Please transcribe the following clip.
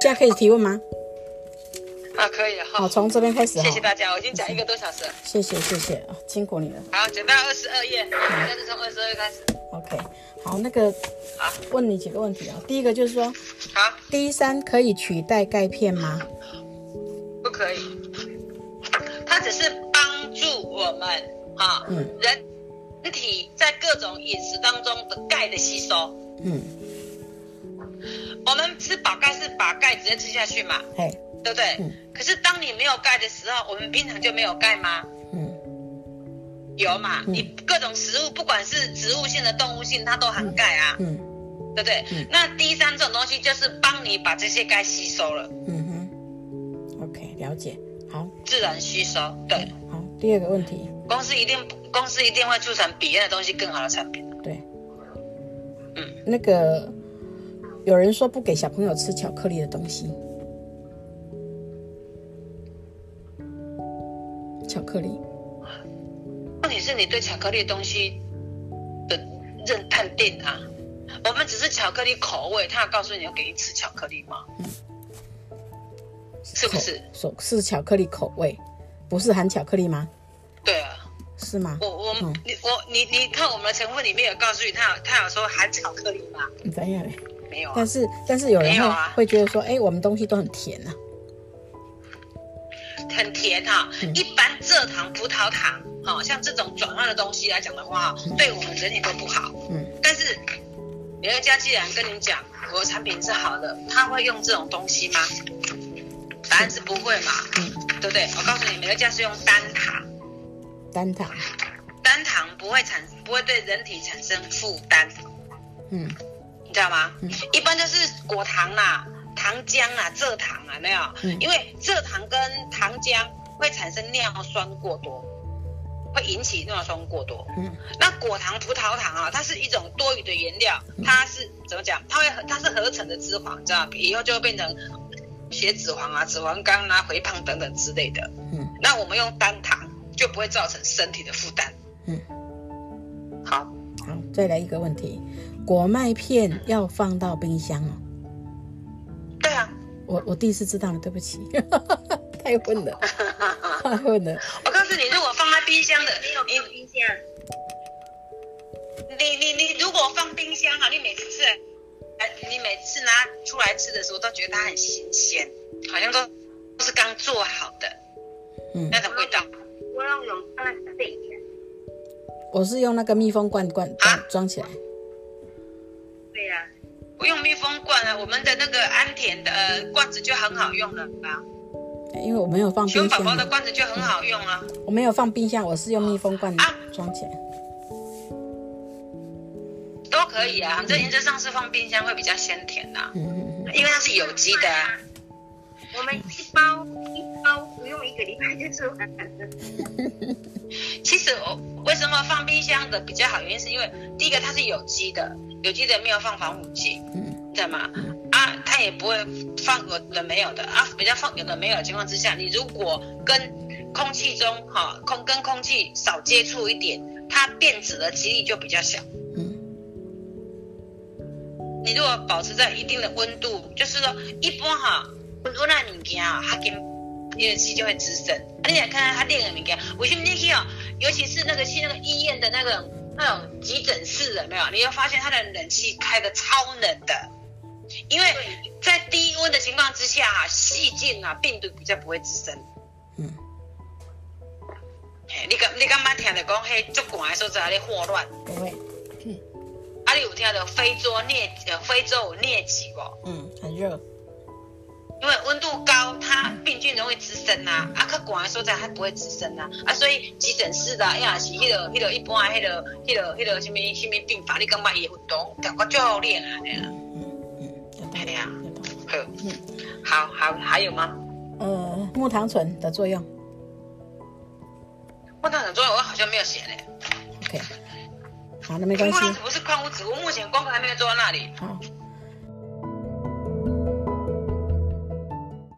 现在可以提问吗？啊，可以了。好，从这边开始。谢谢大家，我已经讲一个多小时了。谢谢谢谢，辛苦你了。好，讲到二十二页，现在是从二十二页开始。OK，好，那个，好，问你几个问题啊。第一个就是说，好，D 三可以取代钙片吗？不可以，它只是帮助我们啊，嗯，人体在各种饮食当中的钙的吸收。嗯，我们吃宝钙是把钙直接吃下去嘛？嘿，对不对？嗯。可是当你没有钙的时候，我们平常就没有钙吗？嗯，有嘛？嗯、你各种食物，不管是植物性的、动物性，它都含钙啊。嗯，对不对？嗯、那第三种东西就是帮你把这些钙吸收了。嗯哼，OK，了解。好，自然吸收。对。好，第二个问题，公司一定公司一定会促成比那的东西更好的产品。对。嗯，那个有人说不给小朋友吃巧克力的东西。巧克力，问题是你对巧克力的东西的认判定啊？我们只是巧克力口味，他要告诉你要给你吃巧克力吗？嗯，是不是？是是巧克力口味，不是含巧克力吗？对啊，是吗？我我、嗯、你我你你看我们的成分里面有告诉你，他有他有说含巧克力吗？怎样嘞？没有、啊。但是但是有人会、啊、会觉得说，哎，我们东西都很甜啊。很甜哈，一般蔗糖、葡萄糖，哈，像这种转换的东西来讲的话，对我们人体都不好。嗯，但是美乐家既然跟你讲我的产品是好的，他会用这种东西吗？答案是不会嘛，嗯，对不对？我告诉你，美乐家是用单糖，单糖，单糖不会产，不会对人体产生负担。嗯，你知道吗？嗯，一般就是果糖啦。糖浆啊，蔗糖啊，没有，嗯、因为蔗糖跟糖浆会产生尿酸过多，会引起尿酸过多。嗯，那果糖、葡萄糖啊，它是一种多余的原料，它是怎么讲？它会它是合成的脂肪，知道吗？以后就会变成血脂肪啊、脂肪肝啊、肥胖等等之类的。嗯，那我们用单糖就不会造成身体的负担。嗯，再来一个问题，果麦片要放到冰箱哦。对啊我我第一次知道了，对不起，太混了，太混了。我告诉你，如果放在冰箱的，你有没有冰箱？你你你如果放冰箱啊，你每次吃，哎，你每次拿出来吃的时候，都觉得它很新鲜，好像都都是刚做好的，嗯，那种味道。我要用放在这里。我是用那个密封罐罐装装起来。对呀。不用密封罐啊，我们的那个安田的罐子就很好用了吧？因为我没有放冰箱。熊宝宝的罐子就很好用啊。我没有放冰箱，我是用密封罐装起来。都可以啊，反正原则上是放冰箱会比较鲜甜呐。嗯嗯嗯。因为它是有机的啊。我们一包一包不用一个礼拜就吃完。其实我为什么放冰箱的比较好？原因是因为第一个它是有机的。有机的没有放防腐剂，嗯，对吗？啊，它也不会放有的没有的啊，比较放有的没有的情况之下，你如果跟空气中哈空跟空气少接触一点，它变质的几率就比较小。嗯，你如果保持在一定的温度，就是说一般哈温温那物件啊，它跟因为气就会滋生。啊，你来看看他练的物件，为什么你去哦？尤其是那个去那个医院的那个。那种急诊室的没有，你会发现他的冷气开的超冷的，因为在低温的情况之下啊，细菌啊、病毒比较不会滋生。嗯。你敢你敢不听到讲嘿，足寒的时候在那里霍乱？不会。嗯。啊，你有听到非洲疟呃非洲有疟疾不？嗯，很热。因为温度高，它病菌容易滋生呐，啊，可广来说在它不会滋生呐，啊，所以急诊室的，哎呀，是迄个迄个一般迄个迄个迄个什么什么病法，你感觉伊运动感觉教练啊，这样，嗯嗯，对呀，好，嗯，好好还有吗？呃，木糖醇的作用，木糖醇作用我好像没有写嘞，OK，好，那没关系。木糖醇不是矿物质，我目前功课还没有做到那里。好。